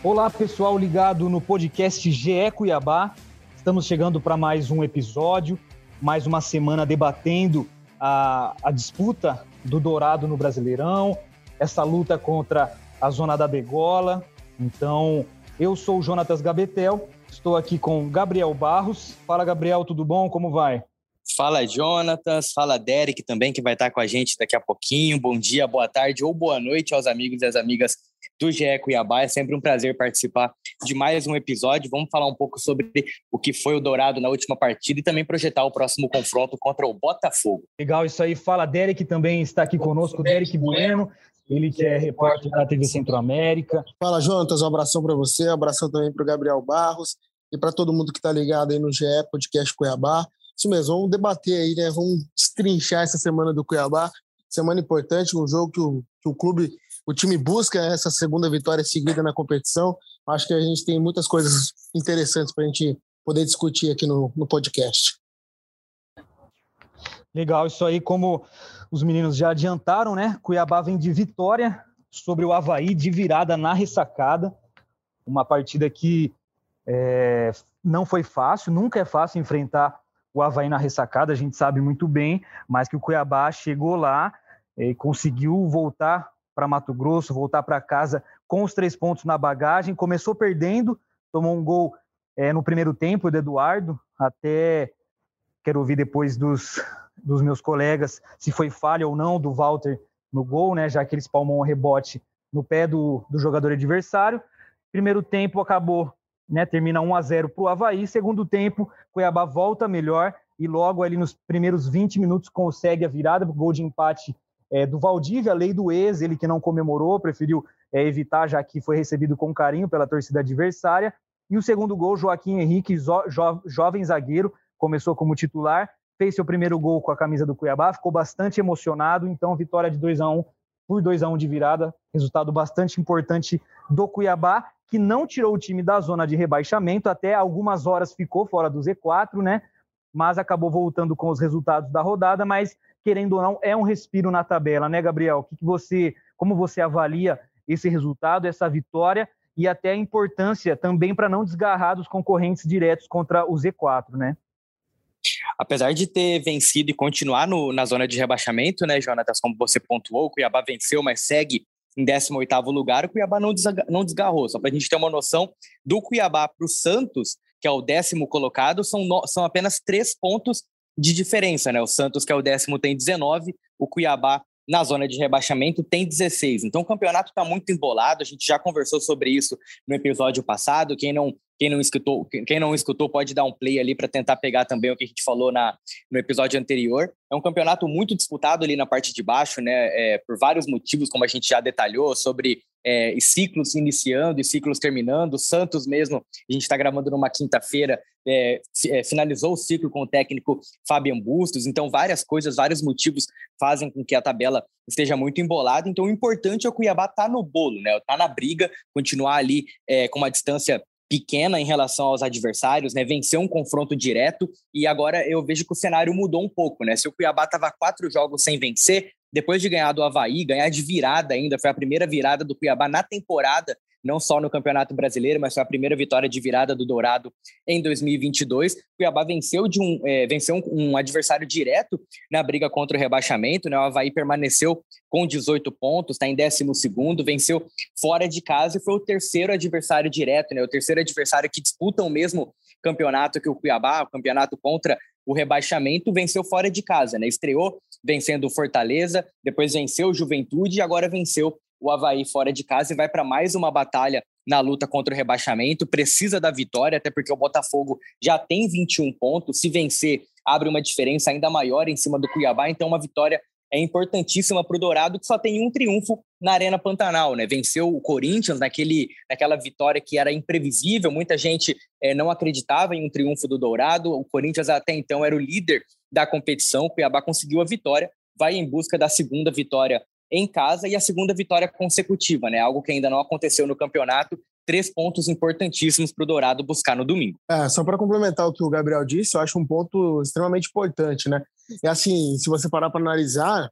Olá, pessoal ligado no podcast GE Cuiabá. Estamos chegando para mais um episódio, mais uma semana debatendo a, a, disputa do Dourado no Brasileirão, essa luta contra a zona da Degola. Então, eu sou o Jonatas Gabetel, estou aqui com Gabriel Barros. Fala, Gabriel, tudo bom? Como vai? Fala, Jonatas. Fala, Derek também, que vai estar com a gente daqui a pouquinho. Bom dia, boa tarde ou boa noite aos amigos e às amigas do GE Cuiabá. É sempre um prazer participar de mais um episódio. Vamos falar um pouco sobre o que foi o Dourado na última partida e também projetar o próximo confronto contra o Botafogo. Legal isso aí. Fala, Derek também está aqui conosco. Derek Bueno, ele que é repórter da TV Centro-América. Fala, Jonatas. Um abração para você, um abração também para o Gabriel Barros e para todo mundo que está ligado aí no GE Podcast Cuiabá. Isso mesmo, vamos debater aí, né? Vamos destrinchar essa semana do Cuiabá. Semana importante, um jogo que o, que o clube o time busca essa segunda vitória seguida na competição. Acho que a gente tem muitas coisas interessantes para a gente poder discutir aqui no, no podcast. Legal, isso aí, como os meninos já adiantaram, né? Cuiabá vem de vitória sobre o Havaí, de virada na ressacada. Uma partida que é, não foi fácil, nunca é fácil enfrentar o Havaí na ressacada, a gente sabe muito bem, mas que o Cuiabá chegou lá e conseguiu voltar para Mato Grosso, voltar para casa com os três pontos na bagagem. Começou perdendo, tomou um gol é, no primeiro tempo do Eduardo, até quero ouvir depois dos, dos meus colegas se foi falha ou não do Walter no gol, né, já que ele espalmou um rebote no pé do, do jogador adversário. Primeiro tempo acabou, né, termina 1 a 0 para o Havaí. Segundo tempo, Cuiabá volta melhor e logo ali nos primeiros 20 minutos consegue a virada, gol de empate é, do Valdívia, a lei do ex, ele que não comemorou, preferiu é, evitar, já que foi recebido com carinho pela torcida adversária. E o segundo gol, Joaquim Henrique, jo, jovem zagueiro, começou como titular, fez seu primeiro gol com a camisa do Cuiabá, ficou bastante emocionado, então vitória de 2 a 1 por 2 a 1 de virada, resultado bastante importante do Cuiabá, que não tirou o time da zona de rebaixamento, até algumas horas ficou fora do Z4, né? Mas acabou voltando com os resultados da rodada, mas querendo ou não, é um respiro na tabela, né, Gabriel? O que, que você, como você avalia esse resultado, essa vitória e até a importância também para não desgarrar dos concorrentes diretos contra o Z4, né? Apesar de ter vencido e continuar no, na zona de rebaixamento, né, Jonatas, como você pontuou, o Cuiabá venceu, mas segue em 18º lugar, o Cuiabá não, não desgarrou. Só para a gente ter uma noção, do Cuiabá para o Santos, que é o décimo colocado, são, no, são apenas três pontos de diferença, né? O Santos, que é o décimo, tem 19, o Cuiabá, na zona de rebaixamento, tem 16. Então o campeonato está muito embolado, a gente já conversou sobre isso no episódio passado. Quem não quem não escutou, quem não escutou pode dar um play ali para tentar pegar também o que a gente falou na, no episódio anterior. É um campeonato muito disputado ali na parte de baixo, né? É, por vários motivos, como a gente já detalhou, sobre é, ciclos iniciando e ciclos terminando. O Santos mesmo, a gente está gravando numa quinta-feira, é, é, finalizou o ciclo com o técnico Fabian Bustos. Então, várias coisas, vários motivos fazem com que a tabela esteja muito embolada. Então, o importante é o Cuiabá estar tá no bolo, né? Tá na briga, continuar ali é, com uma distância pequena em relação aos adversários, né? Venceu um confronto direto e agora eu vejo que o cenário mudou um pouco, né? Se o Cuiabá estava quatro jogos sem vencer, depois de ganhar do Havaí, ganhar de virada ainda, foi a primeira virada do Cuiabá na temporada, não só no Campeonato Brasileiro, mas foi a primeira vitória de virada do Dourado em 2022. O Cuiabá venceu, de um, é, venceu um, um, adversário direto na briga contra o rebaixamento, né? O Havaí permaneceu com 18 pontos, está em 12 venceu fora de casa e foi o terceiro adversário direto, né? O terceiro adversário que disputa o mesmo campeonato que o Cuiabá, o campeonato contra o rebaixamento, venceu fora de casa, né? Estreou vencendo o Fortaleza, depois venceu o Juventude e agora venceu o Havaí fora de casa e vai para mais uma batalha na luta contra o rebaixamento. Precisa da vitória, até porque o Botafogo já tem 21 pontos. Se vencer, abre uma diferença ainda maior em cima do Cuiabá. Então, uma vitória é importantíssima para o Dourado, que só tem um triunfo na Arena Pantanal, né? Venceu o Corinthians naquele, naquela vitória que era imprevisível, muita gente é, não acreditava em um triunfo do Dourado. O Corinthians até então era o líder da competição, o Cuiabá conseguiu a vitória, vai em busca da segunda vitória em casa e a segunda vitória consecutiva, né? Algo que ainda não aconteceu no campeonato. Três pontos importantíssimos para o Dourado buscar no domingo. É, só para complementar o que o Gabriel disse, eu acho um ponto extremamente importante, né? E assim, se você parar para analisar,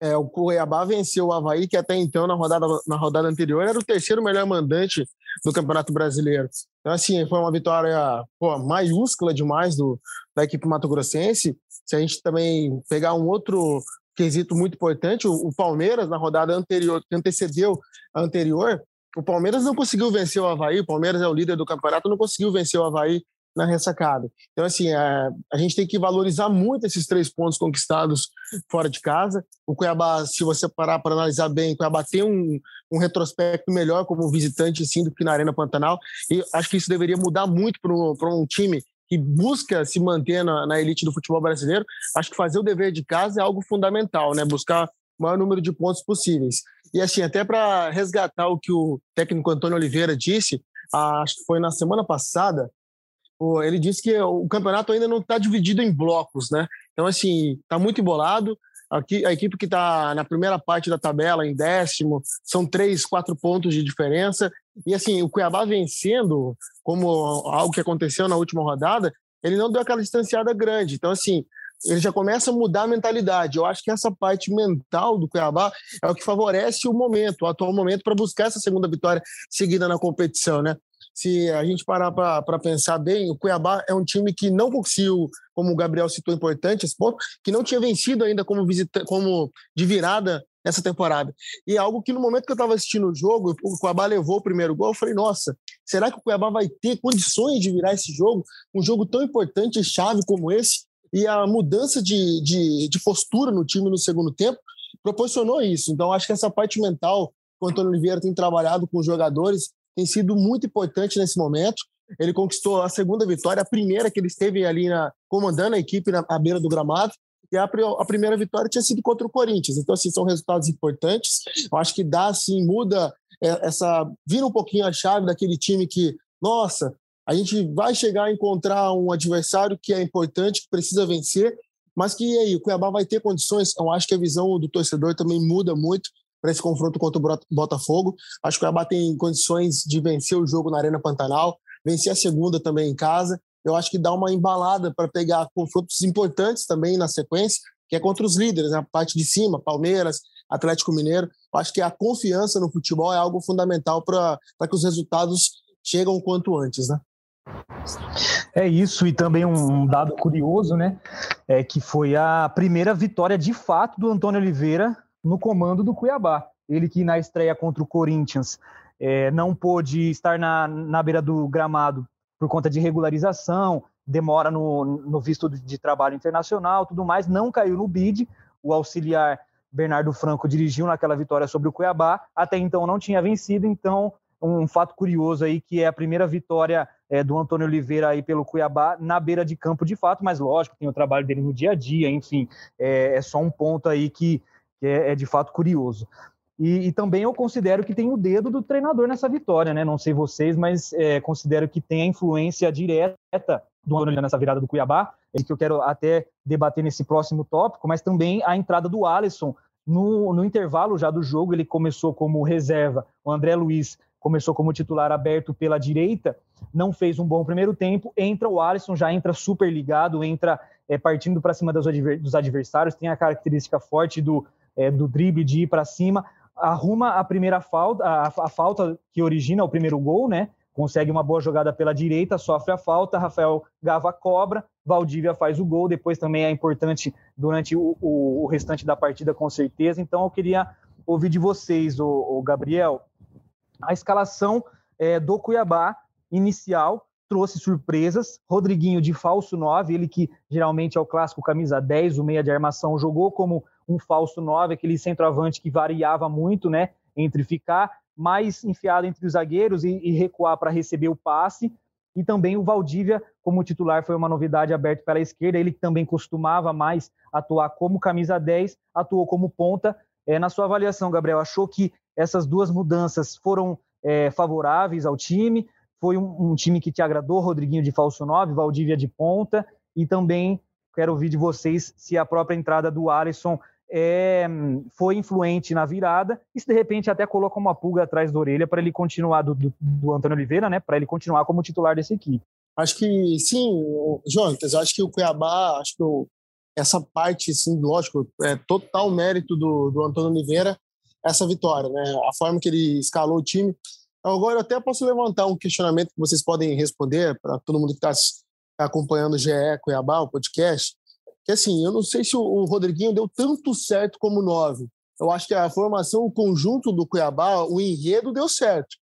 é, o Cuiabá venceu o Havaí, que até então, na rodada, na rodada anterior, era o terceiro melhor mandante do Campeonato Brasileiro. Então, assim, foi uma vitória pô, maiúscula demais do, da equipe mato-grossense. Se a gente também pegar um outro quesito muito importante. O, o, Palmeiras, na rodada anterior, que antecedeu a anterior, o Palmeiras não conseguiu vencer o Havaí, o Palmeiras é o líder do campeonato, não conseguiu vencer o Havaí na ressacada. Então, assim, é, a gente tem que valorizar muito esses três pontos conquistados fora de casa. O Cuiabá, se você parar para analisar bem, o Cuiabá tem um, um retrospecto melhor como visitante, sim, do que na Arena Pantanal. E acho que isso deveria mudar muito para um time que busca se manter na, na, elite do futebol brasileiro, acho que fazer o dever de casa é algo fundamental, né? Buscar o maior número de pontos possíveis. E assim, até para resgatar o que o técnico Antônio Oliveira disse, acho que foi na semana passada, ele disse que o campeonato ainda não está dividido em blocos, né? Então, assim, está muito embolado. Aqui, a equipe que está na primeira parte da tabela, em décimo, são três, quatro pontos de diferença. E assim, o Cuiabá vencendo, como algo que aconteceu na última rodada, ele não deu aquela distanciada grande. Então, assim, ele já começa a mudar a mentalidade. Eu acho que essa parte mental do Cuiabá é o que favorece o momento, o atual momento, para buscar essa segunda vitória seguida na competição, né? Se a gente parar para pensar bem, o Cuiabá é um time que não conseguiu, como o Gabriel citou importante esse ponto, que não tinha vencido ainda como, visita, como de virada nessa temporada. E é algo que no momento que eu estava assistindo o jogo, o Cuiabá levou o primeiro gol, eu falei, nossa, será que o Cuiabá vai ter condições de virar esse jogo? Um jogo tão importante e chave como esse? E a mudança de, de, de postura no time no segundo tempo proporcionou isso. Então, acho que essa parte mental que o Antônio Oliveira tem trabalhado com os jogadores tem sido muito importante nesse momento. Ele conquistou a segunda vitória, a primeira que ele esteve ali na, comandando a equipe na à beira do gramado, e a, a, primeira vitória tinha sido contra o Corinthians. Então, assim, são resultados importantes. Eu acho que dá, assim, muda é, essa. vira um pouquinho a chave daquele time que, nossa, a gente vai chegar a encontrar um adversário que é importante, que precisa vencer, mas que aí, o Cuiabá vai ter condições. Eu acho que a visão do torcedor também muda muito para esse confronto contra o Botafogo. Acho que o Cuiabá tem condições de vencer o jogo na Arena Pantanal, vencer a segunda também em casa. Eu acho que dá uma embalada para pegar confrontos importantes também na sequência, que é contra os líderes, na né? parte de cima, Palmeiras, Atlético Mineiro. Eu acho que a confiança no futebol é algo fundamental para que os resultados chegam o quanto antes, né? É isso, e também um dado curioso, né? É que foi a primeira vitória de fato do Antônio Oliveira no comando do Cuiabá. Ele que na estreia contra o Corinthians é, não pôde estar na, na beira do gramado por conta de regularização, demora no, no visto de trabalho internacional, tudo mais, não caiu no bid. O auxiliar Bernardo Franco dirigiu naquela vitória sobre o Cuiabá, até então não tinha vencido, então um fato curioso aí que é a primeira vitória é, do Antônio Oliveira aí pelo Cuiabá na beira de campo de fato, mas lógico, tem o trabalho dele no dia a dia, enfim, é, é só um ponto aí que que é, é de fato curioso. E, e, também eu considero que tem o dedo do treinador nessa vitória, né? Não sei vocês, mas é, considero que tem a influência direta do Antônio nessa virada do Cuiabá, é que eu quero até debater nesse próximo tópico, mas também a entrada do Alisson no, no intervalo já do jogo, ele começou como reserva, o André Luiz começou como titular aberto pela direita, não fez um bom primeiro tempo, entra o Alisson, já entra super ligado, entra é, partindo para cima dos, adversários, tem a característica forte do é, do drible de ir para cima, arruma a primeira falta, a, a, falta que origina o primeiro gol, né? Consegue uma boa jogada pela direita, sofre a falta, Rafael Gava cobra, Valdívia faz o gol, depois também é importante durante o, o, o restante da partida, com certeza. Então eu queria ouvir de vocês, o, Gabriel, a escalação é, do Cuiabá inicial trouxe surpresas. Rodriguinho de falso 9, ele que geralmente é o clássico camisa 10, o meia de armação, jogou como um falso 9, aquele centroavante que variava muito, né, entre ficar mais enfiado entre os zagueiros e, e recuar para receber o passe. E também o Valdívia, como titular, foi uma novidade aberto pela esquerda. Ele também costumava mais atuar como camisa 10, atuou como ponta. É, na sua avaliação, Gabriel, achou que essas duas mudanças foram é, favoráveis ao time? Foi um, um, time que te agradou, Rodriguinho de falso 9, Valdívia de ponta, e também quero ouvir de vocês se a própria entrada do Alisson é, foi influente na virada e se de repente até coloca uma pulga atrás da orelha para ele continuar do, do, do, Antônio Oliveira, né? Para ele continuar como titular dessa equipe. Acho que sim, Jonas. Acho que o Cuiabá, acho que essa parte, sim, lógico, é total mérito do, do Antônio Oliveira essa vitória, né? A forma que ele escalou o time. Agora eu até posso levantar um questionamento que vocês podem responder para todo mundo que está acompanhando o GE Cuiabá, o podcast que assim, eu não sei se o Rodriguinho deu tanto certo como nove. Eu acho que a formação, o conjunto do Cuiabá, o enredo deu certo.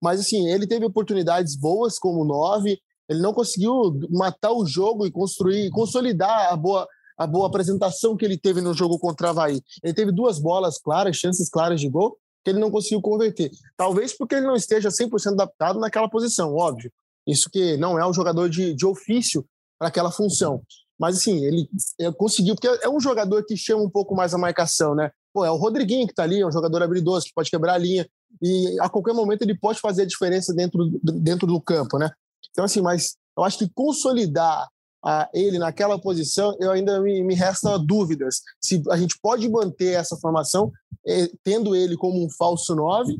Mas assim, ele teve oportunidades boas como nove, ele não conseguiu matar o jogo e construir, consolidar a boa, a boa apresentação que ele teve no jogo contra a Havaí. Ele teve duas bolas claras, chances claras de gol, que ele não conseguiu converter. Talvez porque ele não esteja 100% adaptado naquela posição, óbvio. Isso que não é um jogador de, de ofício para aquela função. Mas, assim, ele, conseguiu, porque é um jogador que chama um pouco mais a marcação, né? Pô, é o Rodriguinho que tá ali, é um jogador habilidoso, que pode quebrar a linha, e a qualquer momento ele pode fazer a diferença dentro, dentro do campo, né? Então, assim, mas eu acho que consolidar a ele naquela posição, eu ainda me, me resta dúvidas se a gente pode manter essa formação eh, tendo ele como um falso 9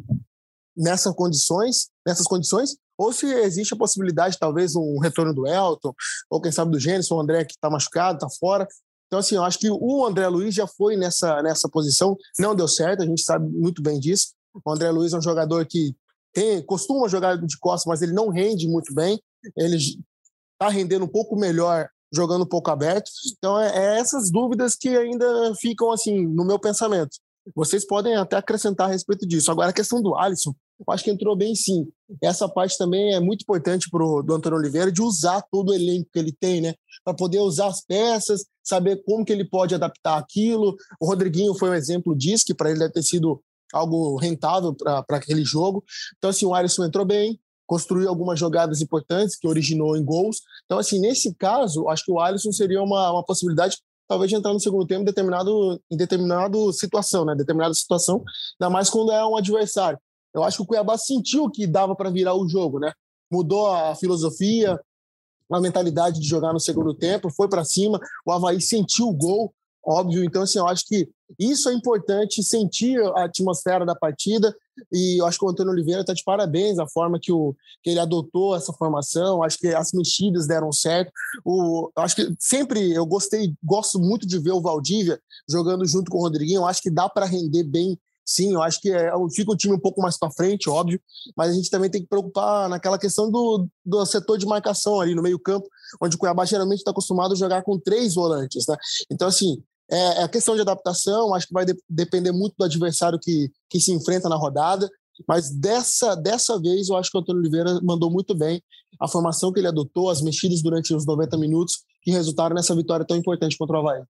nessas condições, nessas condições, ou se existe a possibilidade, talvez, um retorno do Elton, ou quem sabe do Gênesis, o André que está machucado, está fora. Então, assim, eu acho que o André Luiz já foi nessa, nessa posição, não deu certo, a gente sabe muito bem disso. O André Luiz é um jogador que tem, costuma jogar de costas, mas ele não rende muito bem. Ele está rendendo um pouco melhor jogando um pouco aberto. Então, é, é, essas dúvidas que ainda ficam, assim, no meu pensamento. Vocês podem até acrescentar a respeito disso. Agora, a questão do Alisson, eu acho que entrou bem sim. Essa parte também é muito importante para o Antônio Oliveira de usar todo o elenco que ele tem, né? Para poder usar as peças, saber como que ele pode adaptar aquilo. O Rodriguinho foi um exemplo disso, que para ele deve ter sido algo rentável para aquele jogo. Então, assim, o Alisson entrou bem, construiu algumas jogadas importantes que originou em gols. Então, assim, nesse caso, acho que o Alisson seria uma, uma possibilidade talvez de entrar no segundo tempo em determinado, em determinado situação, né? Determinada situação, ainda mais quando é um adversário. Eu acho que o Cuiabá sentiu que dava para virar o jogo, né? Mudou a filosofia, a mentalidade de jogar no segundo tempo, foi para cima, o Havaí sentiu o gol, óbvio. Então, assim, eu acho que isso é importante, sentir a atmosfera da partida. E eu acho que o Antônio Oliveira está de parabéns a forma que, o, que ele adotou essa formação. Acho que as mexidas deram certo. O, acho que sempre eu gostei, gosto muito de ver o Valdívia jogando junto com o Rodriguinho. Acho que dá para render bem Sim, eu acho que é, fica o time um pouco mais para frente, óbvio, mas a gente também tem que preocupar naquela questão do, do setor de marcação ali no meio-campo, onde o Cuiabá geralmente está acostumado a jogar com três volantes, né? Então, assim, é, é a questão de adaptação, acho que vai de, depender muito do adversário que, que se enfrenta na rodada, mas dessa, dessa vez eu acho que o Antônio Oliveira mandou muito bem a formação que ele adotou, as mexidas durante os 90 minutos, que resultaram nessa vitória tão importante contra o Havaí.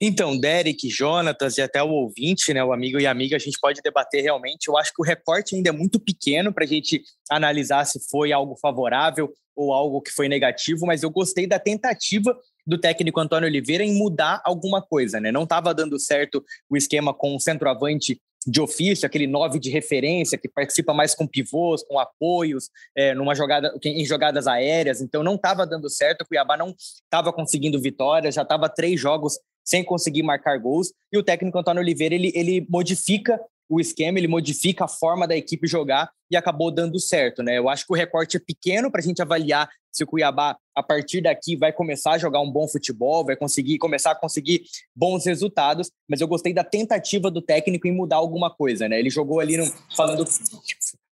Então, Derek, Jonatas e até o ouvinte, né, o amigo e amiga, a gente pode debater realmente. Eu acho que o recorte ainda é muito pequeno para a gente analisar se foi algo favorável ou algo que foi negativo, mas eu gostei da tentativa do técnico Antônio Oliveira em mudar alguma coisa, né? Não estava dando certo o esquema com o centroavante de ofício, aquele nove de referência que participa mais com pivôs, com apoios, é, numa jogada em jogadas aéreas. Então não estava dando certo. O Cuiabá não estava conseguindo vitórias, já estava três jogos sem conseguir marcar gols. E o técnico Antônio Oliveira ele, ele modifica o esquema, ele modifica a forma da equipe jogar e acabou dando certo, né? Eu acho que o recorte é pequeno para a gente avaliar se o Cuiabá, a partir daqui, vai começar a jogar um bom futebol, vai conseguir começar a conseguir bons resultados, mas eu gostei da tentativa do técnico em mudar alguma coisa, né? Ele jogou ali no, falando,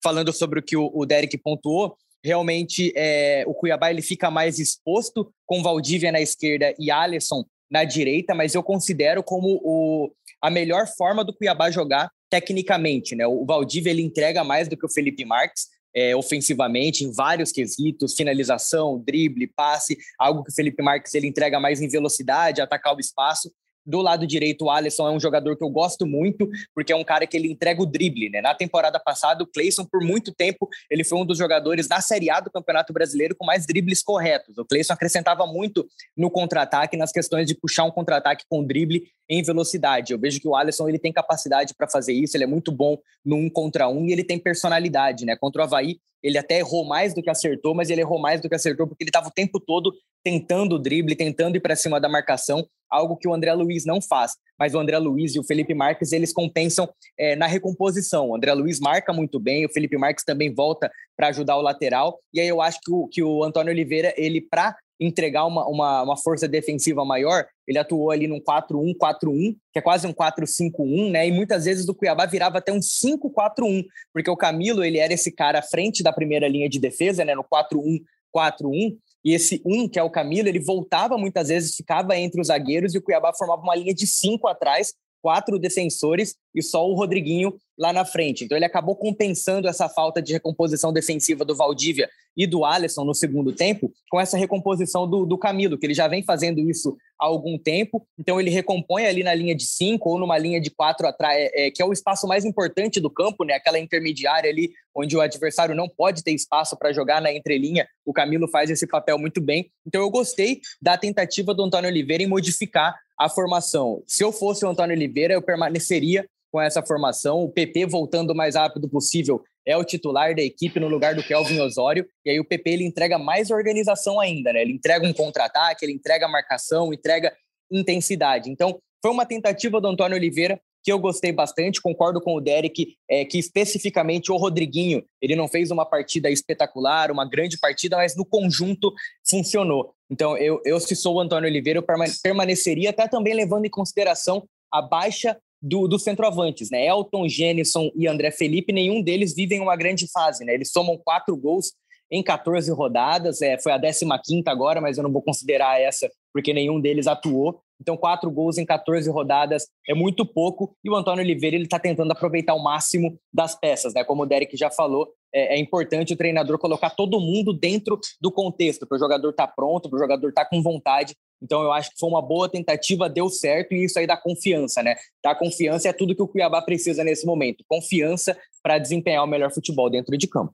falando sobre o que o, o Derek pontuou, realmente é, o Cuiabá ele fica mais exposto com Valdívia na esquerda e Alisson na direita, mas eu considero como o, a melhor forma do Cuiabá jogar tecnicamente, né? O Valdívia ele entrega mais do que o Felipe Marques. é, ofensivamente em vários quesitos, finalização, drible, passe, algo que o Felipe Marques ele entrega mais em velocidade, atacar o espaço. Do lado direito, o Alisson é um jogador que eu gosto muito, porque é um cara que ele entrega o drible, né? Na temporada passada, o Cleison, por muito tempo, ele foi um dos jogadores da Série A do Campeonato Brasileiro com mais dribles corretos. O Cleison acrescentava muito no contra-ataque, nas questões de puxar um contra-ataque com drible em velocidade. Eu vejo que o Alisson ele tem capacidade para fazer isso, ele é muito bom no um contra um e ele tem personalidade, né? Contra o Havaí, ele até errou mais do que acertou, mas ele errou mais do que acertou porque ele estava o tempo todo tentando o drible, tentando ir para cima da marcação, algo que o André Luiz não faz. Mas o André Luiz e o Felipe Marques, eles compensam é, na recomposição. O André Luiz marca muito bem, o Felipe Marques também volta para ajudar o lateral. E aí eu acho que o, que o Antônio Oliveira, ele, para entregar uma, uma, uma, força defensiva maior, ele atuou ali num 4-1-4-1, que é quase um 4-5-1, né? E muitas vezes o Cuiabá virava até um 5-4-1, porque o Camilo, ele era esse cara à frente da primeira linha de defesa, né? No 4-1-4-1, e esse um, que é o Camilo, ele voltava muitas vezes, ficava entre os zagueiros e o Cuiabá formava uma linha de cinco atrás, quatro defensores e só o Rodriguinho lá na frente. Então ele acabou compensando essa falta de recomposição defensiva do Valdívia e do Alisson no segundo tempo com essa recomposição do, do Camilo, que ele já vem fazendo isso há algum tempo. Então ele recompõe ali na linha de cinco ou numa linha de quatro atrás, é, é, que é o espaço mais importante do campo, né? Aquela intermediária ali onde o adversário não pode ter espaço para jogar na entrelinha. O Camilo faz esse papel muito bem. Então eu gostei da tentativa do Antônio Oliveira em modificar a formação. Se eu fosse o Antônio Oliveira, eu permaneceria com essa formação. O PP voltando o mais rápido possível é o titular da equipe no lugar do Kelvin Osório. E aí o PP ele entrega mais organização ainda, né? Ele entrega um contra-ataque, ele entrega marcação, entrega intensidade. Então, foi uma tentativa do Antônio Oliveira que eu gostei bastante, concordo com o Derek, é, que especificamente o Rodriguinho, ele não fez uma partida espetacular, uma grande partida, mas no conjunto funcionou. Então, eu, eu se sou o Antônio Oliveira, eu permaneceria até também levando em consideração a baixa do, dos centroavantes, né? Elton, Jenison e André Felipe, nenhum deles vivem uma grande fase, né? Eles somam quatro gols em 14 rodadas, é, foi a 15 agora, mas eu não vou considerar essa porque nenhum deles atuou. Então, quatro gols em 14 rodadas é muito pouco. E o Antônio Oliveira ele está tentando aproveitar o máximo das peças, né? Como o Derek já falou, é, é importante o treinador colocar todo mundo dentro do contexto, para o jogador estar tá pronto, para o jogador estar tá com vontade. Então, eu acho que foi uma boa tentativa, deu certo, e isso aí dá confiança, né? Dá confiança é tudo que o Cuiabá precisa nesse momento. Confiança para desempenhar o melhor futebol dentro de campo.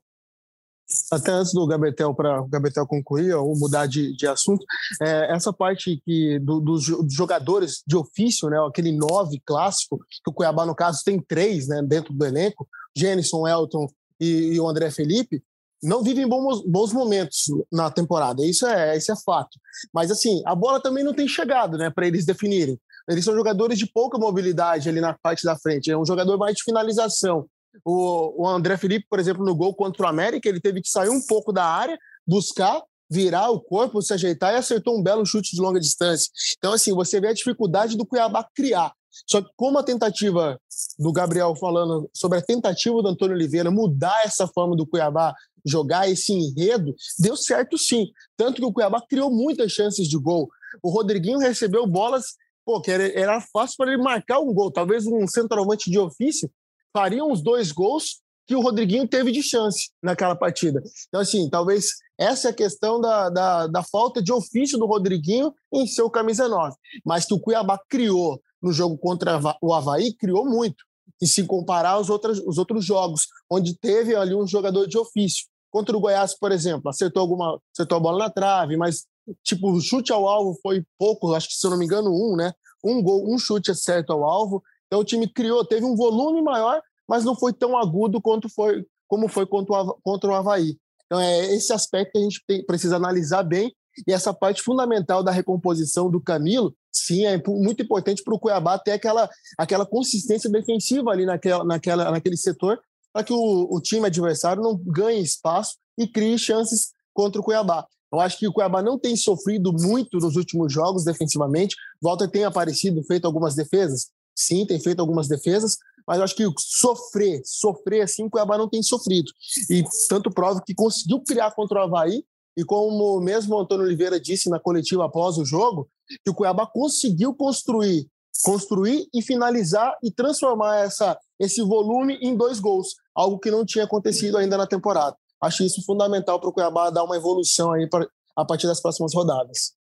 Até antes do Gabetel para o Gabetel concluir ou mudar de, de assunto, é, essa parte que do, dos jogadores de ofício, né, aquele nove clássico que o Cuiabá no caso tem três, né, dentro do elenco, Jenison, Elton e, e o André Felipe, não vivem bons, bons momentos na temporada. Isso é, isso é fato. Mas assim, a bola também não tem chegado, né, para eles definirem. Eles são jogadores de pouca mobilidade ali na parte da frente. É um jogador mais de finalização. O, o André Felipe, por exemplo, no gol contra o América, ele teve que sair um pouco da área, buscar, virar o corpo, se ajeitar e acertou um belo chute de longa distância. Então, assim, você vê a dificuldade do Cuiabá criar. Só que como a tentativa do Gabriel falando sobre a tentativa do Antônio Oliveira mudar essa forma do Cuiabá jogar esse enredo, deu certo sim. Tanto que o Cuiabá criou muitas chances de gol. O Rodriguinho recebeu bolas, pô, que era, era fácil para ele marcar um gol. Talvez um centroavante de ofício fariam os dois gols que o Rodriguinho teve de chance naquela partida. Então, assim, talvez essa é a questão da, da, da falta de ofício do Rodriguinho em seu camisa 9. Mas que o Cuiabá criou no jogo contra o Havaí, criou muito. E se comparar aos outros, os outros jogos, onde teve ali um jogador de ofício. Contra o Goiás, por exemplo, acertou alguma, acertou a bola na trave, mas tipo, o chute ao alvo foi pouco, acho que se eu não me engano, um, né? Um gol, um chute certo ao alvo. Então o time criou, teve um volume maior, mas não foi tão agudo quanto foi, como foi contra o, contra o Havaí. Então é esse aspecto que a gente tem, precisa analisar bem. E essa parte fundamental da recomposição do Camilo, sim, é muito importante para o Cuiabá ter aquela, aquela consistência defensiva ali naquela, naquela, naquele setor, para que o, o time adversário não ganhe espaço e crie chances contra o Cuiabá. Eu acho que o Cuiabá não tem sofrido muito nos últimos jogos defensivamente. Walter tem aparecido, feito algumas defesas, sim, tem feito algumas defesas, mas eu acho que sofrer, sofrer assim, o Cuiabá não tem sofrido. E tanto prova que conseguiu criar contra o Havaí, e como mesmo o Antônio Oliveira disse na coletiva após o jogo, que o Cuiabá conseguiu construir, construir e finalizar e transformar essa, esse volume em dois gols, algo que não tinha acontecido ainda na temporada. acho isso fundamental para o Cuiabá dar uma evolução aí pra, a partir das próximas rodadas.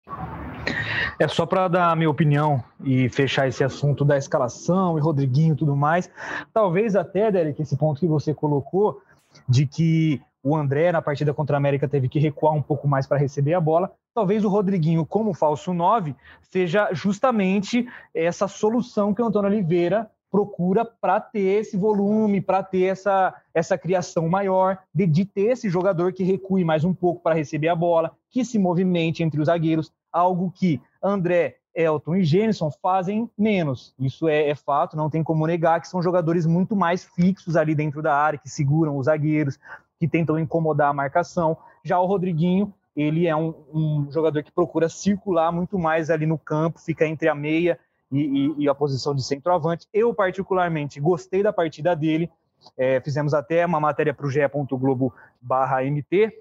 É só para dar a minha opinião e fechar esse assunto da escalação e Rodriguinho e tudo mais. Talvez até, Derek, esse ponto que você colocou de que o André na partida contra a América teve que recuar um pouco mais para receber a bola. Talvez o Rodriguinho, como falso 9, seja justamente essa solução que o Antônio Oliveira procura para ter esse volume, para ter essa, essa criação maior, de, de ter esse jogador que recue mais um pouco para receber a bola, que se movimente entre os zagueiros, algo que André, Elton e Gênison fazem menos. Isso é, é, fato, não tem como negar que são jogadores muito mais fixos ali dentro da área, que seguram os zagueiros, que tentam incomodar a marcação. Já o Rodriguinho, ele é um, um jogador que procura circular muito mais ali no campo, fica entre a meia e, e, e a posição de centroavante. Eu, particularmente, gostei da partida dele. É, fizemos até uma matéria para o GE. Globo MT,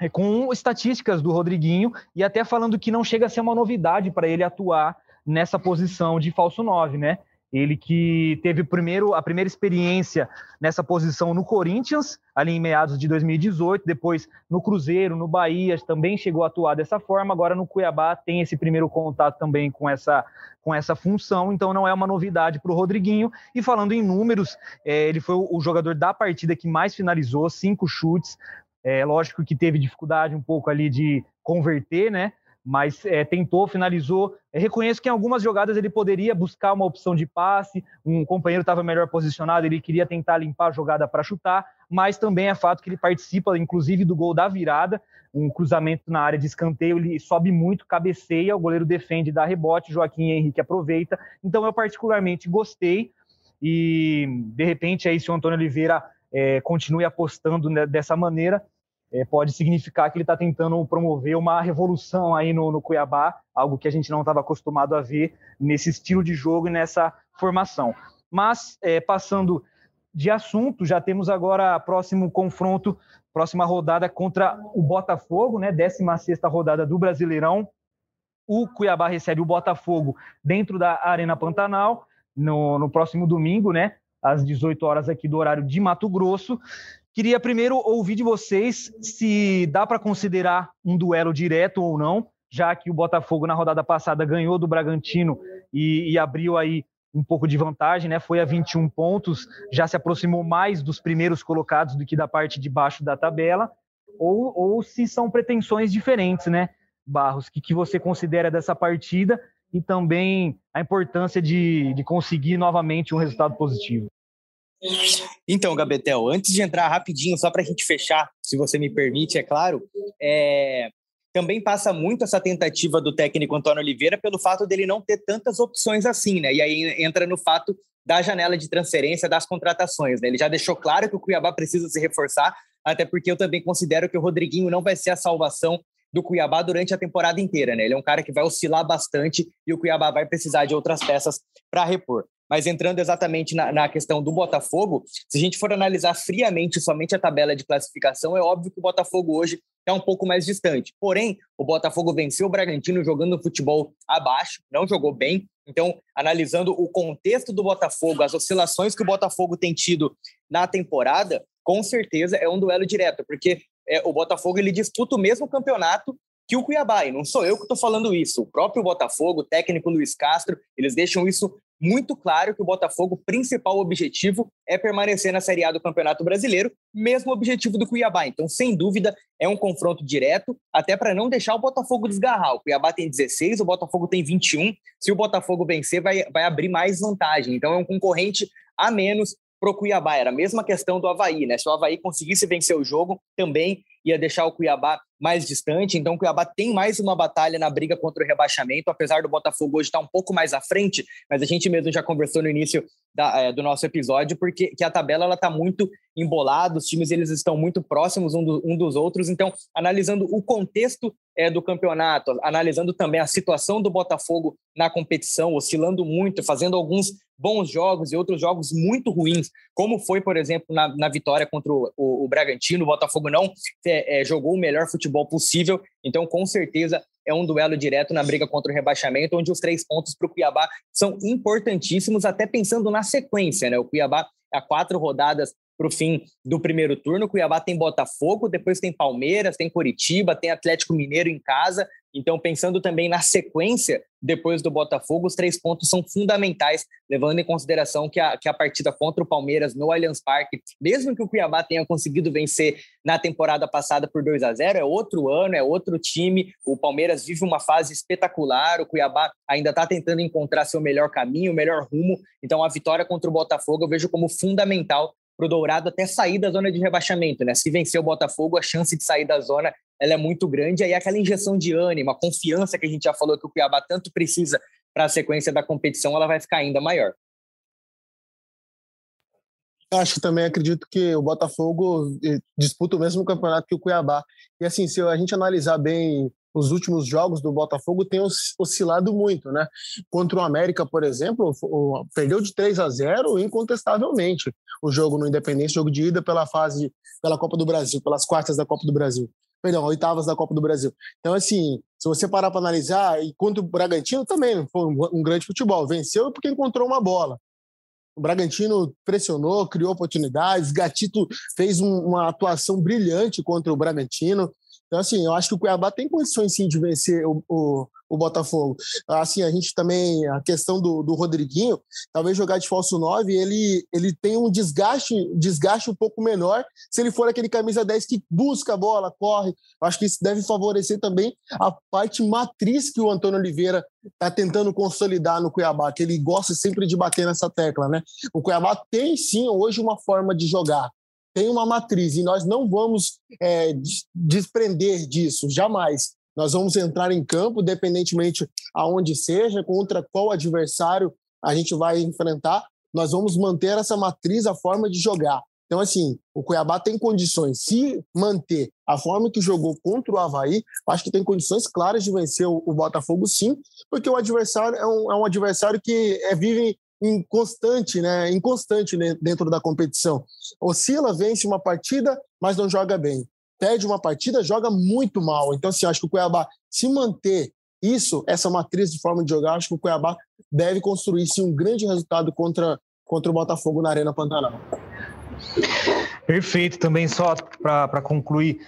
é, com estatísticas do Rodriguinho e até falando que não chega a ser uma novidade para ele atuar nessa posição de falso 9, né? Ele que teve primeiro, a primeira experiência nessa posição no Corinthians, ali em meados de 2018, depois no Cruzeiro, no Bahia, também chegou a atuar dessa forma, agora no Cuiabá tem esse primeiro contato também com essa, com essa função, então não é uma novidade para o Rodriguinho. E falando em números, é, ele foi o jogador da partida que mais finalizou, cinco chutes, é lógico que teve dificuldade um pouco ali de converter, né? Mas é, tentou, finalizou. Eu reconheço que em algumas jogadas ele poderia buscar uma opção de passe, um companheiro estava melhor posicionado, ele queria tentar limpar a jogada para chutar, mas também é fato que ele participa, inclusive, do gol da virada, um cruzamento na área de escanteio, ele sobe muito, cabeceia, o goleiro defende, dá rebote, Joaquim Henrique aproveita. Então eu particularmente gostei e de repente aí se o Antônio Oliveira é, continue apostando dessa maneira, é, pode significar que ele está tentando promover uma revolução aí no, no Cuiabá, algo que a gente não estava acostumado a ver nesse estilo de jogo e nessa formação. Mas, é, passando de assunto, já temos agora próximo confronto, próxima rodada contra o Botafogo, né? 16 rodada do Brasileirão. O Cuiabá recebe o Botafogo dentro da Arena Pantanal no, no próximo domingo, né? Às 18 horas aqui do horário de Mato Grosso. Queria primeiro ouvir de vocês se dá para considerar um duelo direto ou não, já que o Botafogo na rodada passada ganhou do Bragantino e, e abriu aí um pouco de vantagem, né? Foi a 21 pontos, já se aproximou mais dos primeiros colocados do que da parte de baixo da tabela, ou, ou se são pretensões diferentes, né? Barros, o que, que você considera dessa partida e também a importância de, de conseguir novamente um resultado positivo? Então, Gabetel, antes de entrar rapidinho, só para a gente fechar, se você me permite, é claro, é... também passa muito essa tentativa do técnico Antônio Oliveira pelo fato dele não ter tantas opções assim, né? E aí entra no fato da janela de transferência das contratações, né? Ele já deixou claro que o Cuiabá precisa se reforçar, até porque eu também considero que o Rodriguinho não vai ser a salvação do Cuiabá durante a temporada inteira, né? Ele é um cara que vai oscilar bastante e o Cuiabá vai precisar de outras peças para repor. Mas entrando exatamente na, na, questão do Botafogo, se a gente for analisar friamente somente a tabela de classificação, é óbvio que o Botafogo hoje é um pouco mais distante. Porém, o Botafogo venceu o Bragantino jogando futebol abaixo, não jogou bem. Então, analisando o contexto do Botafogo, as oscilações que o Botafogo tem tido na temporada, com certeza é um duelo direto, porque é, o Botafogo ele disputa o mesmo campeonato que o Cuiabá, e não sou eu que estou falando isso, o próprio Botafogo, o técnico Luiz Castro, eles deixam isso muito claro que o Botafogo, principal objetivo é permanecer na Série A do Campeonato Brasileiro, mesmo objetivo do Cuiabá. Então, sem dúvida, é um confronto direto, até para não deixar o Botafogo desgarrar. O Cuiabá tem 16, o Botafogo tem 21. Se o Botafogo vencer, vai, vai abrir mais vantagem. Então, é um concorrente a menos para o Cuiabá. Era a mesma questão do Havaí, né? Se o Havaí conseguisse vencer o jogo, também ia deixar o Cuiabá mais distante. Então, o Cuiabá tem mais uma batalha na briga contra o rebaixamento, apesar do Botafogo hoje estar um pouco mais à frente, mas a gente mesmo já conversou no início da, é, do nosso episódio, porque que a tabela ela está muito embolada, os times eles estão muito próximos um, do, um dos outros. Então, analisando o contexto é, do campeonato, analisando também a situação do Botafogo na competição, oscilando muito, fazendo alguns bons jogos e outros jogos muito ruins, como foi, por exemplo, na, na vitória contra o, o, o Bragantino. O Botafogo não é, jogou o melhor futebol possível, então com certeza é um duelo direto na briga contra o rebaixamento, onde os três pontos para o Cuiabá são importantíssimos, até pensando na sequência. Né? O Cuiabá, há quatro rodadas, para o fim do primeiro turno. Cuiabá tem Botafogo, depois tem Palmeiras, tem Curitiba, tem Atlético Mineiro em casa. Então, pensando também na sequência depois do Botafogo, os três pontos são fundamentais, levando em consideração que a, que a partida contra o Palmeiras no Allianz Parque, mesmo que o Cuiabá tenha conseguido vencer na temporada passada por 2 a 0 é outro ano, é outro time. O Palmeiras vive uma fase espetacular, o Cuiabá ainda está tentando encontrar seu melhor caminho, melhor rumo. Então, a vitória contra o Botafogo eu vejo como fundamental para o Dourado até sair da zona de rebaixamento, né? Se vencer o Botafogo, a chance de sair da zona ela é muito grande. Aí aquela injeção de ânimo, a confiança que a gente já falou que o Cuiabá tanto precisa para a sequência da competição, ela vai ficar ainda maior. Acho também acredito que o Botafogo eh, disputa o mesmo campeonato que o Cuiabá. E assim, se a gente analisar bem os últimos jogos do Botafogo tem oscilado muito, né? Contra o América, por exemplo, perdeu de 3 a 0 incontestavelmente o jogo no Independência, jogo de ida pela fase pela Copa do Brasil, pelas quartas da Copa do Brasil. Perdão, oitavas da Copa do Brasil. Então, assim, se você parar para analisar, e contra o Bragantino também foi um grande futebol. Venceu porque encontrou uma bola. O Bragantino pressionou, criou oportunidades. Gatito fez um, uma atuação brilhante contra o Bragantino. Então, assim, eu acho que o Cuiabá tem condições sim de vencer o, o, o Botafogo. Assim, a gente também, a questão do, do Rodriguinho, talvez jogar de falso 9, ele, ele tem um desgaste, desgaste um pouco menor se ele for aquele camisa 10 que busca a bola, corre. Eu acho que isso deve favorecer também a parte matriz que o Antônio Oliveira está tentando consolidar no Cuiabá, que ele gosta sempre de bater nessa tecla, né? O Cuiabá tem sim hoje uma forma de jogar tem uma matriz e nós não vamos é, desprender disso, jamais. Nós vamos entrar em campo, independentemente aonde seja, contra qual adversário a gente vai enfrentar, nós vamos manter essa matriz, a forma de jogar. Então, assim, o Cuiabá tem condições, se manter a forma que jogou contra o Havaí, acho que tem condições claras de vencer o, Botafogo, sim, porque o adversário é um, é um adversário que é, vive inconstante, né? Inconstante dentro da competição. Oscila, vence uma partida, mas não joga bem. Perde uma partida, joga muito mal. Então, assim, acho que o Cuiabá, se manter isso, essa matriz de forma de jogar, acho que o Cuiabá deve construir sim um grande resultado contra, contra o Botafogo na Arena Pantanal. Perfeito. Também só para concluir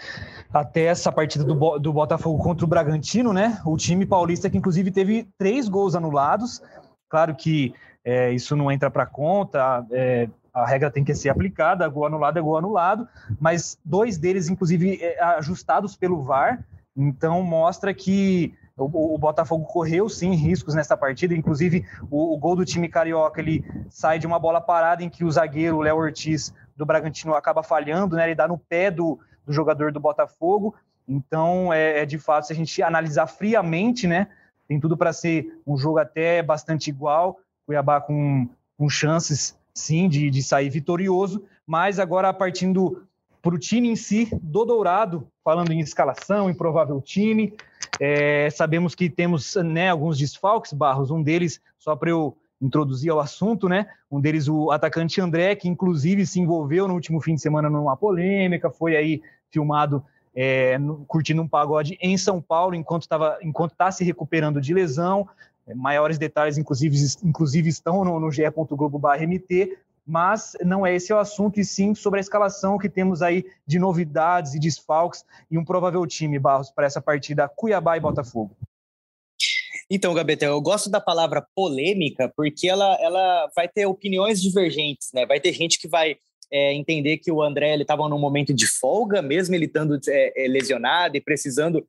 até essa partida do, do Botafogo contra o Bragantino, né? O time paulista que inclusive teve três gols anulados. Claro que é, isso não entra para conta, é, a regra tem que ser aplicada, gol anulado é gol anulado, mas dois deles, inclusive, é, ajustados pelo VAR, então mostra que o, o, Botafogo correu sim riscos nessa partida, inclusive o, o, gol do time carioca ele sai de uma bola parada em que o zagueiro Léo Ortiz do Bragantino acaba falhando, né? Ele dá no pé do, do jogador do Botafogo. Então é, é de fato se a gente analisar friamente, né? Tem tudo para ser um jogo até bastante igual. Cuiabá com, com chances, sim, de, de sair vitorioso, mas agora partindo para o time em si do Dourado, falando em escalação, em provável time, é, sabemos que temos né, alguns desfalques, Barros, um deles, só para eu introduzir ao assunto, né? Um deles, o atacante André, que inclusive se envolveu no último fim de semana numa polêmica, foi aí filmado é, curtindo um pagode em São Paulo enquanto estava enquanto está se recuperando de lesão. É, maiores detalhes, inclusive, inclusive estão no, no ge.globo.mt, mas não é esse o assunto, e sim sobre a escalação que temos aí de novidades e desfalques e um provável time, Barros, para essa partida Cuiabá e Botafogo. Então, Gabetel, eu gosto da palavra polêmica porque ela, ela vai ter opiniões divergentes, né? Vai ter gente que vai é, entender que o André estava num momento de folga, mesmo ele estando é, é, lesionado e precisando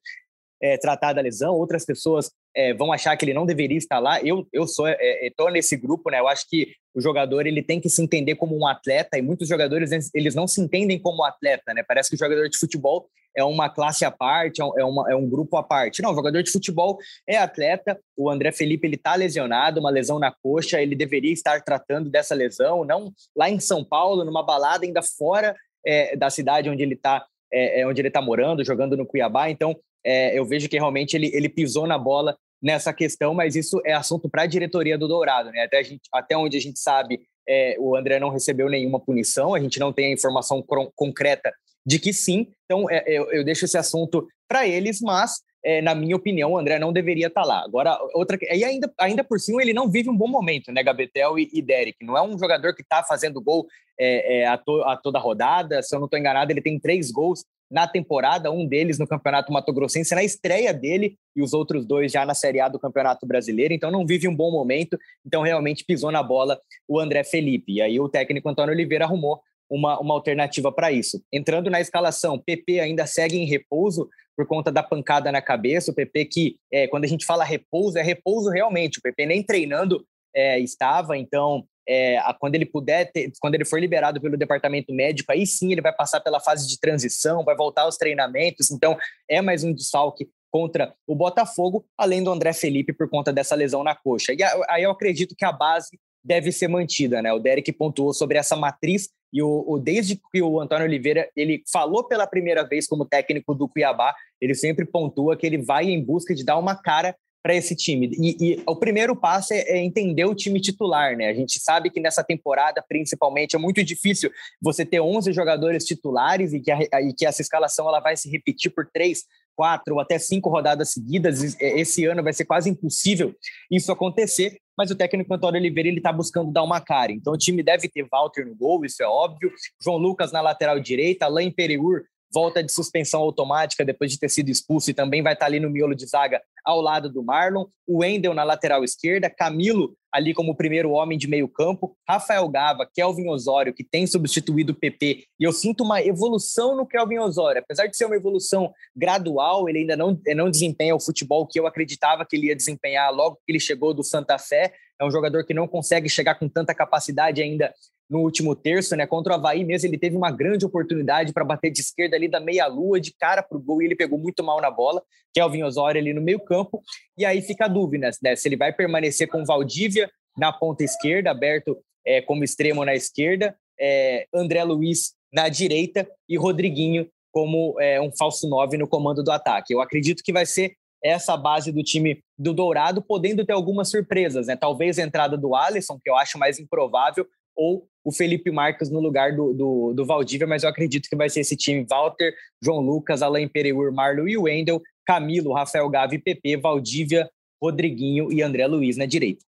é, tratar da lesão, outras pessoas é, vão achar que ele não deveria estar lá. Eu, eu sou, é, é nesse grupo, né? Eu acho que o jogador ele tem que se entender como um atleta e muitos jogadores eles não se entendem como atleta, né? Parece que o jogador de futebol é uma classe à parte, é, é, uma, é um grupo à parte. Não, o jogador de futebol é atleta. O André Felipe ele está lesionado, uma lesão na coxa. Ele deveria estar tratando dessa lesão, não lá em São Paulo, numa balada ainda fora é, da cidade onde ele está, é, onde ele está morando, jogando no Cuiabá. Então é, eu vejo que realmente ele, ele pisou na bola nessa questão, mas isso é assunto para a diretoria do Dourado, né? Até, gente, até onde a gente sabe, é, o André não recebeu nenhuma punição, a gente não tem a informação concreta de que sim, então é, eu, eu deixo esse assunto para eles, mas é, na minha opinião, o André não deveria estar tá lá. Agora, outra. E ainda, ainda por cima, ele não vive um bom momento, né, Gabetel e, e Derek? Não é um jogador que está fazendo gol é, é, a, to, a, toda rodada. Se eu não estou enganado, ele tem três gols na temporada, um deles no Campeonato Mato Grossense, na estreia dele, e os outros dois já na Série A do Campeonato Brasileiro. Então, não vive um bom momento. Então, realmente pisou na bola o André Felipe. E aí, o técnico Antônio Oliveira arrumou uma, uma alternativa para isso. Entrando na escalação, PP ainda segue em repouso por conta da pancada na cabeça. O PP que, é, quando a gente fala repouso, é repouso realmente. O PP nem treinando é, estava, então é, quando ele puder, ter, quando ele for liberado pelo departamento médico, aí sim ele vai passar pela fase de transição, vai voltar aos treinamentos. Então é mais um desfalque contra o Botafogo, além do André Felipe por conta dessa lesão na coxa. E aí eu acredito que a base deve ser mantida, né? O Derek pontuou sobre essa matriz e o, o, desde que o Antônio Oliveira ele falou pela primeira vez como técnico do Cuiabá, ele sempre pontua que ele vai em busca de dar uma cara para esse time. E, e, o primeiro passo é, é, entender o time titular, né? A gente sabe que nessa temporada, principalmente, é muito difícil você ter 11 jogadores titulares e que, a, e que essa escalação ela vai se repetir por três, quatro ou até cinco rodadas seguidas. Esse ano vai ser quase impossível isso acontecer mas o técnico Antônio Oliveira ele está buscando dar uma cara. Então o time deve ter Walter no gol, isso é óbvio. João Lucas na lateral direita, Alain Pereur volta de suspensão automática depois de ter sido expulso e também vai estar ali no miolo de zaga ao lado do Marlon, o Wendel na lateral esquerda, Camilo ali como primeiro homem de meio campo, Rafael Gava, Kelvin Osório, que tem substituído o PP, e eu sinto uma evolução no Kelvin Osório, apesar de ser uma evolução gradual, ele ainda não, não desempenha o futebol que eu acreditava que ele ia desempenhar logo que ele chegou do Santa Fé, é um jogador que não consegue chegar com tanta capacidade ainda no último terço, né? Contra o Havaí mesmo, ele teve uma grande oportunidade para bater de esquerda ali da meia-lua, de cara para o gol, e ele pegou muito mal na bola. Kelvin Osório ali no meio-campo. E aí fica a dúvida, né? Se ele vai permanecer com Valdívia na ponta esquerda, aberto é, como extremo na esquerda, é, André Luiz na direita e Rodriguinho como é, um falso nove no comando do ataque. Eu acredito que vai ser essa base do time do Dourado, podendo ter algumas surpresas, né? Talvez a entrada do Alisson, que eu acho mais improvável, ou o Felipe Marques no lugar do, do, do, Valdívia, mas eu acredito que vai ser esse time: Walter, João Lucas, Alain Pereur, Marlon e Wendel, Camilo, Rafael Gavi, PP, Valdívia, Rodriguinho e André Luiz na direita.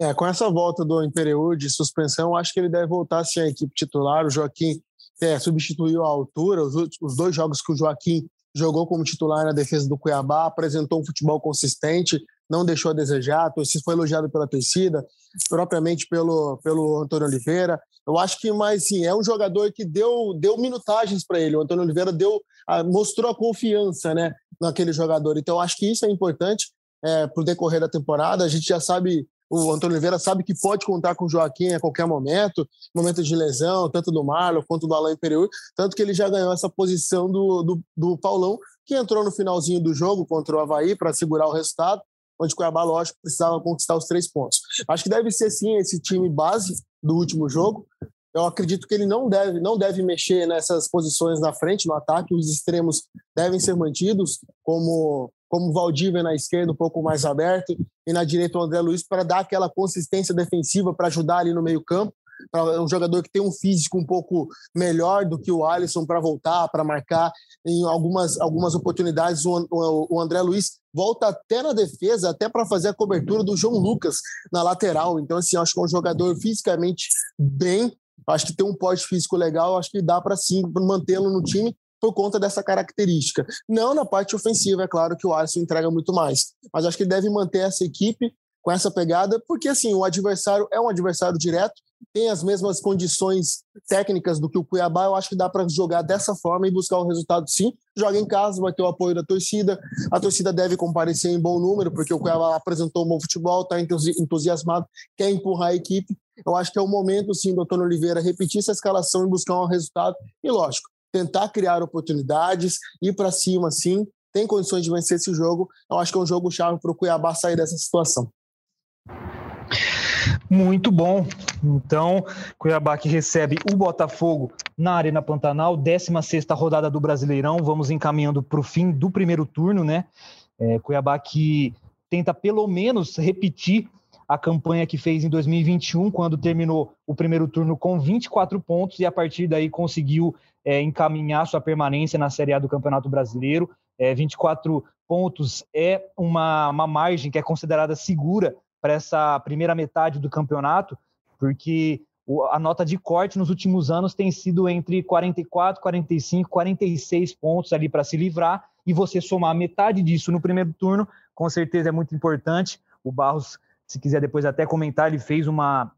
É, com essa volta do Imperiur de suspensão, acho que ele deve voltar sim à equipe titular. O Joaquim é, substituiu a altura. Os, os dois jogos que o Joaquim jogou como titular na defesa do Cuiabá, apresentou um futebol consistente, não deixou a desejar, foi elogiado pela torcida, propriamente pelo, pelo Antônio Oliveira. Eu acho que, mas sim, é um jogador que deu, deu minutagens para ele. O Antônio Oliveira deu, mostrou a confiança né, naquele jogador. Então, eu acho que isso é importante é, para o decorrer da temporada. A gente já sabe, o Antônio Oliveira sabe que pode contar com o Joaquim a qualquer momento, momento de lesão, tanto do Marlon quanto do Alain Imperiur, tanto que ele já ganhou essa posição do, do, do Paulão, que entrou no finalzinho do jogo contra o Havaí para segurar o resultado onde o Cuiabá, lógico, precisava conquistar os três pontos. Acho que deve ser, sim, esse time base do último jogo. Eu acredito que ele não deve, não deve mexer nessas posições na frente, no ataque. Os extremos devem ser mantidos, como como Valdívia na esquerda, um pouco mais aberto, e na direita o André Luiz, para dar aquela consistência defensiva, para ajudar ali no meio-campo. É um jogador que tem um físico um pouco melhor do que o Alisson para voltar, para marcar. Em algumas, algumas oportunidades, o, o, o André Luiz volta até na defesa, até para fazer a cobertura do João Lucas na lateral. Então, assim, acho que é um jogador fisicamente bem, acho que tem um porte físico legal, acho que dá para sim mantê-lo no time por conta dessa característica. Não na parte ofensiva, é claro que o Alisson entrega muito mais, mas acho que deve manter essa equipe com essa pegada, porque assim, o adversário é um adversário direto, tem as mesmas condições técnicas do que o Cuiabá, eu acho que dá para jogar dessa forma e buscar o resultado sim. Joga em casa, vai ter o apoio da torcida. A torcida deve comparecer em bom número, porque o Cuiabá apresentou um bom futebol, está entusiasmado, quer empurrar a equipe. Eu acho que é o momento, sim, do Antônio Oliveira repetir essa escalação e buscar um resultado. E, lógico, tentar criar oportunidades, ir para cima, sim. Tem condições de vencer esse jogo. Eu acho que é um jogo chave para o Cuiabá sair dessa situação. Muito bom. Então, Cuiabá que recebe o Botafogo na Arena Pantanal, 16 rodada do Brasileirão. Vamos encaminhando para o fim do primeiro turno, né? É, Cuiabá que tenta pelo menos repetir a campanha que fez em 2021, quando terminou o primeiro turno com 24 pontos e a partir daí conseguiu é, encaminhar sua permanência na Série A do Campeonato Brasileiro. É, 24 pontos é uma, uma margem que é considerada segura para essa primeira metade do campeonato, porque a nota de corte nos últimos anos tem sido entre 44, 45, 46 pontos ali para se livrar, e você somar metade disso no primeiro turno, com certeza é muito importante. O Barros, se quiser depois até comentar, ele fez uma,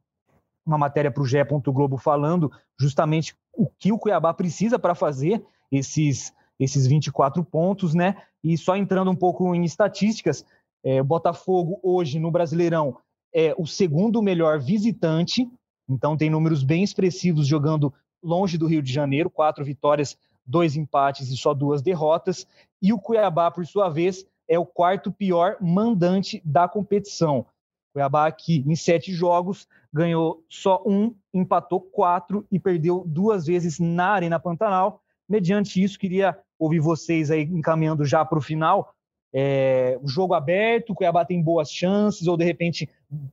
uma matéria para o GE. Globo falando justamente o que o Cuiabá precisa para fazer esses, esses 24 pontos, né? E só entrando um pouco em estatísticas, é, o Botafogo hoje no Brasileirão é o segundo melhor visitante, então tem números bem expressivos jogando longe do Rio de Janeiro, quatro vitórias, dois empates e só duas derrotas. E o Cuiabá, por sua vez, é o quarto pior mandante da competição. Cuiabá aqui em sete jogos ganhou só um, empatou quatro e perdeu duas vezes na Arena Pantanal. Mediante isso, queria ouvir vocês aí encaminhando já para o final é, jogo aberto, o Cuiabá tem boas chances, ou de repente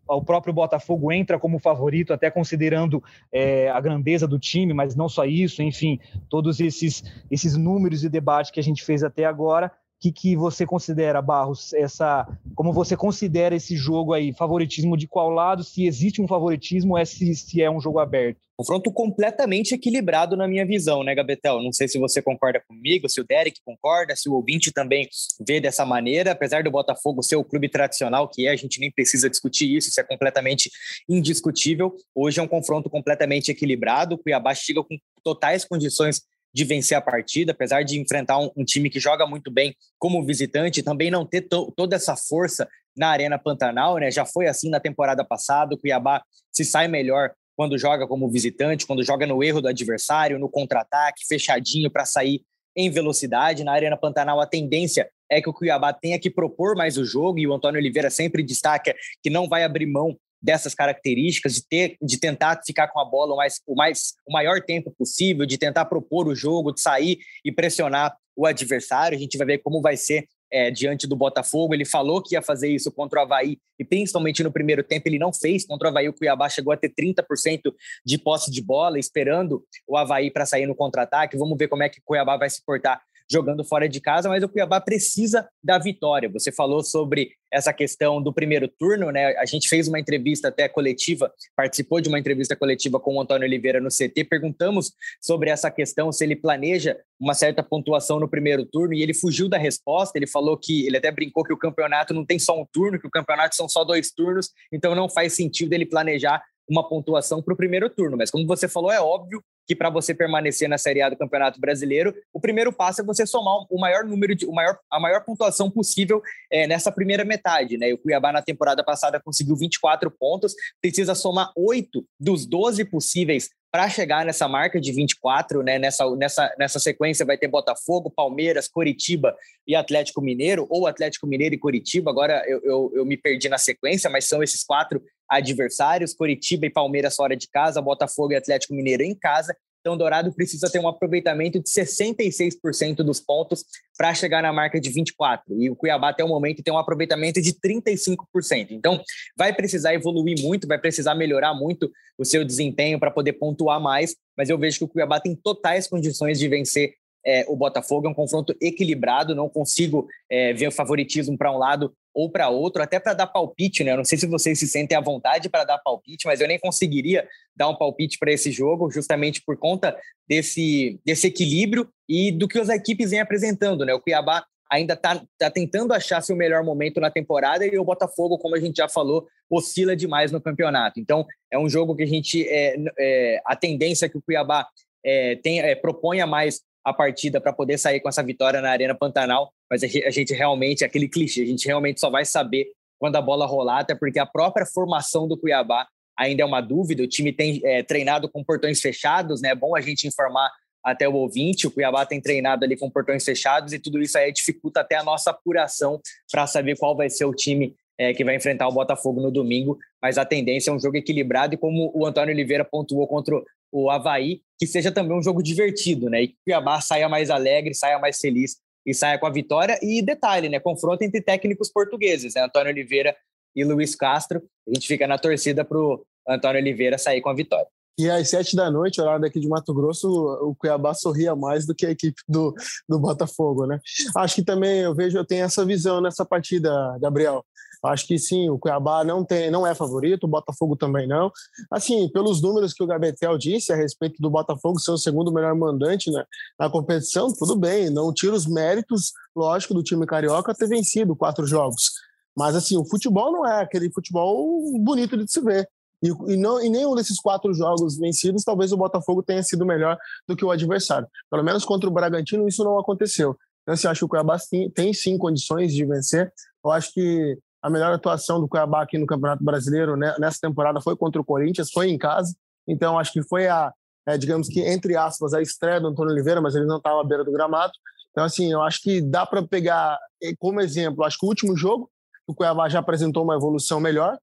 o próprio Botafogo entra como favorito, até considerando é, a grandeza do time, mas não só isso, enfim, todos esses, esses números de debate que a gente fez até agora que, que você considera, Barros, essa, como você considera esse jogo aí? Favoritismo de qual lado? Se existe um favoritismo, é se, se é um jogo aberto? Confronto completamente equilibrado na minha visão, né, Gabetel? Não sei se você concorda comigo, se o Derek concorda, se o ouvinte também vê dessa maneira. Apesar do Botafogo ser o clube tradicional que é, a gente nem precisa discutir isso, isso é completamente indiscutível. Hoje é um confronto completamente equilibrado. O Cuiabá chega com totais condições de vencer a partida, apesar de enfrentar um, um time que joga muito bem como visitante, também não ter to, toda essa força na Arena Pantanal, né? Já foi assim na temporada passada, o Cuiabá se sai melhor quando joga como visitante, quando joga no erro do adversário, no contra-ataque, fechadinho para sair em velocidade. Na Arena Pantanal, a tendência é que o Cuiabá tenha que propor mais o jogo, e o Antônio Oliveira sempre destaca que não vai abrir mão dessas características, de ter, de tentar ficar com a bola o, mais, o, mais, o maior tempo possível, de tentar propor o jogo, de sair e pressionar o adversário. A gente vai ver como vai ser é, diante do Botafogo. Ele falou que ia fazer isso contra o Havaí, e principalmente no primeiro tempo ele não fez. Contra o Havaí, o Cuiabá chegou a ter 30% de posse de bola, esperando o Havaí para sair no contra-ataque. Vamos ver como é que o Cuiabá vai se portar jogando fora de casa, mas o Cuiabá precisa da vitória. Você falou sobre essa questão do primeiro turno, né? A gente fez uma entrevista até coletiva, participou de uma entrevista coletiva com o Antônio Oliveira no CT, perguntamos sobre essa questão, se ele planeja uma certa pontuação no primeiro turno, e ele fugiu da resposta, ele falou que, ele até brincou que o campeonato não tem só um turno, que o campeonato são só dois turnos, então não faz sentido ele planejar uma pontuação para o primeiro turno. Mas como você falou, é óbvio que para você permanecer na Série A do Campeonato Brasileiro, o primeiro passo é você somar o maior número de, o maior, a maior pontuação possível é, nessa primeira metade, né? O Cuiabá na temporada passada conseguiu 24 pontos, precisa somar oito dos 12 possíveis para chegar nessa marca de 24, né? Nessa, nessa, nessa sequência vai ter Botafogo, Palmeiras, Coritiba e Atlético Mineiro, ou Atlético Mineiro e Coritiba. Agora eu, eu, eu me perdi na sequência, mas são esses quatro adversários: Coritiba e Palmeiras fora de casa, Botafogo e Atlético Mineiro em casa. Então, Dourado precisa ter um aproveitamento de 66% dos pontos para chegar na marca de 24%. E o Cuiabá, até o momento, tem um aproveitamento de 35%. Então, vai precisar evoluir muito, vai precisar melhorar muito o seu desempenho para poder pontuar mais. Mas eu vejo que o Cuiabá tem totais condições de vencer é, o Botafogo. É um confronto equilibrado, não consigo é, ver o favoritismo para um lado ou para outro, até para dar palpite, né? Eu não sei se vocês se sentem à vontade para dar palpite, mas eu nem conseguiria dar um palpite para esse jogo, justamente por conta desse, desse equilíbrio e do que as equipes vêm apresentando, né? O Cuiabá ainda está tá tentando achar seu melhor momento na temporada e o Botafogo, como a gente já falou, oscila demais no campeonato. Então, é um jogo que a gente. É, é a tendência que o Cuiabá é, tem, é, proponha mais a partida para poder sair com essa vitória na Arena Pantanal, mas a gente realmente, aquele clichê, a gente realmente só vai saber quando a bola rolar, até porque a própria formação do Cuiabá ainda é uma dúvida, o time tem é, treinado com portões fechados, né? É bom a gente informar até o ouvinte, o Cuiabá tem treinado ali com portões fechados e tudo isso aí dificulta até a nossa apuração para saber qual vai ser o time é, que vai enfrentar o Botafogo no domingo, mas a tendência é um jogo equilibrado e como o Antônio Oliveira pontuou contra o Havaí, que seja também um jogo divertido, né? E que o Cuiabá saia mais alegre, saia mais feliz e saia com a vitória. E detalhe, né? Confronto entre técnicos portugueses, né? Antônio Oliveira e Luiz Castro. A gente fica na torcida para o Antônio Oliveira sair com a vitória. E às sete da noite, horário daqui de Mato Grosso, o Cuiabá sorria mais do que a equipe do, do Botafogo, né? Acho que também eu vejo, eu tenho essa visão nessa partida, Gabriel. Acho que sim, o Cuiabá não tem, não é favorito, o Botafogo também não. Assim, pelos números que o Gabetel disse a respeito do Botafogo ser o segundo melhor mandante né, na competição, tudo bem, não tira os méritos, lógico, do time carioca ter vencido quatro jogos. Mas assim, o futebol não é aquele futebol bonito de se ver. E, e, não, em nenhum desses quatro jogos vencidos, talvez o Botafogo tenha sido melhor do que o adversário. Pelo menos contra o Bragantino, isso não aconteceu. Então, assim, acho que o Cuiabá tem, tem sim condições de vencer. Eu acho que a melhor atuação do Cuiabá aqui no Campeonato Brasileiro né, nessa temporada foi contra o Corinthians, foi em casa. Então, acho que foi a, é, digamos que, entre aspas, a estreia do Antônio Oliveira, mas ele não estava à beira do gramado. Então, assim, eu acho que dá para pegar como exemplo, acho que o último jogo, o Cuiabá já apresentou uma evolução melhor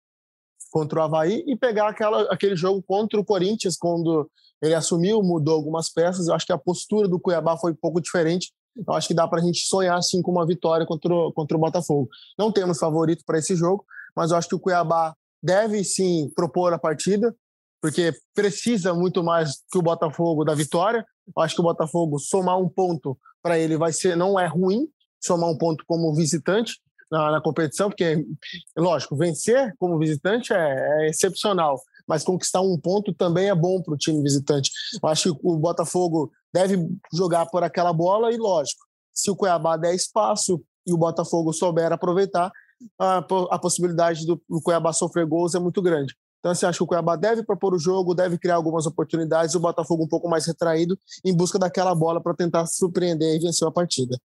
contra o Havaí e pegar aquela, aquele jogo contra o Corinthians, quando ele assumiu, mudou algumas peças. Eu acho que a postura do Cuiabá foi um pouco diferente. Eu acho que dá para a gente sonhar assim com uma vitória contra o, contra o Botafogo. Não temos favorito para esse jogo, mas eu acho que o Cuiabá deve sim propor a partida, porque precisa muito mais que o Botafogo da vitória. Eu acho que o Botafogo somar um ponto para ele vai ser não é ruim, somar um ponto como visitante na, na competição, porque, lógico, vencer como visitante é, é excepcional, mas conquistar um ponto também é bom para o time visitante. Eu acho que o Botafogo deve jogar por aquela bola e, lógico, se o Cuiabá der espaço e o Botafogo souber aproveitar, a, a possibilidade do, do Cuiabá sofrer gols é muito grande. Então, assim, acho que o Cuiabá deve propor o jogo, deve criar algumas oportunidades, o Botafogo um pouco mais retraído, em busca daquela bola para tentar surpreender e vencer a partida.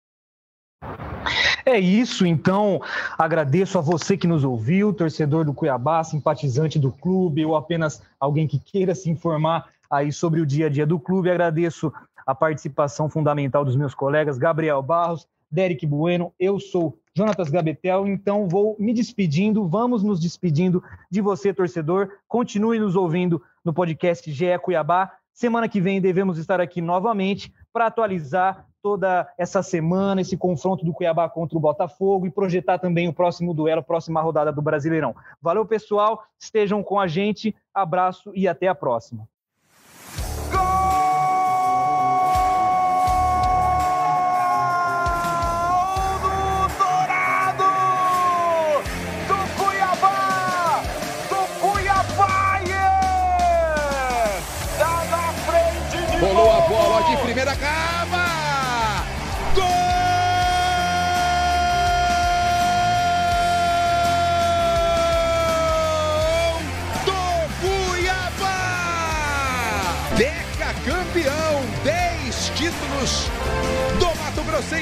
É isso, então agradeço a você que nos ouviu, torcedor do Cuiabá, simpatizante do clube ou apenas alguém que queira se informar aí sobre o dia a dia do clube. Agradeço a participação fundamental dos meus colegas Gabriel Barros, Derek Bueno, eu sou Jonatas Gabetel, então vou me despedindo, vamos nos despedindo de você, torcedor. Continue nos ouvindo no podcast GE Cuiabá. Semana que vem devemos estar aqui novamente para atualizar toda essa semana, esse confronto do Cuiabá contra o Botafogo e projetar também o próximo duelo, a próxima rodada do Brasileirão. Valeu, pessoal. Estejam com a gente. Abraço e até a próxima.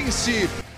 Deca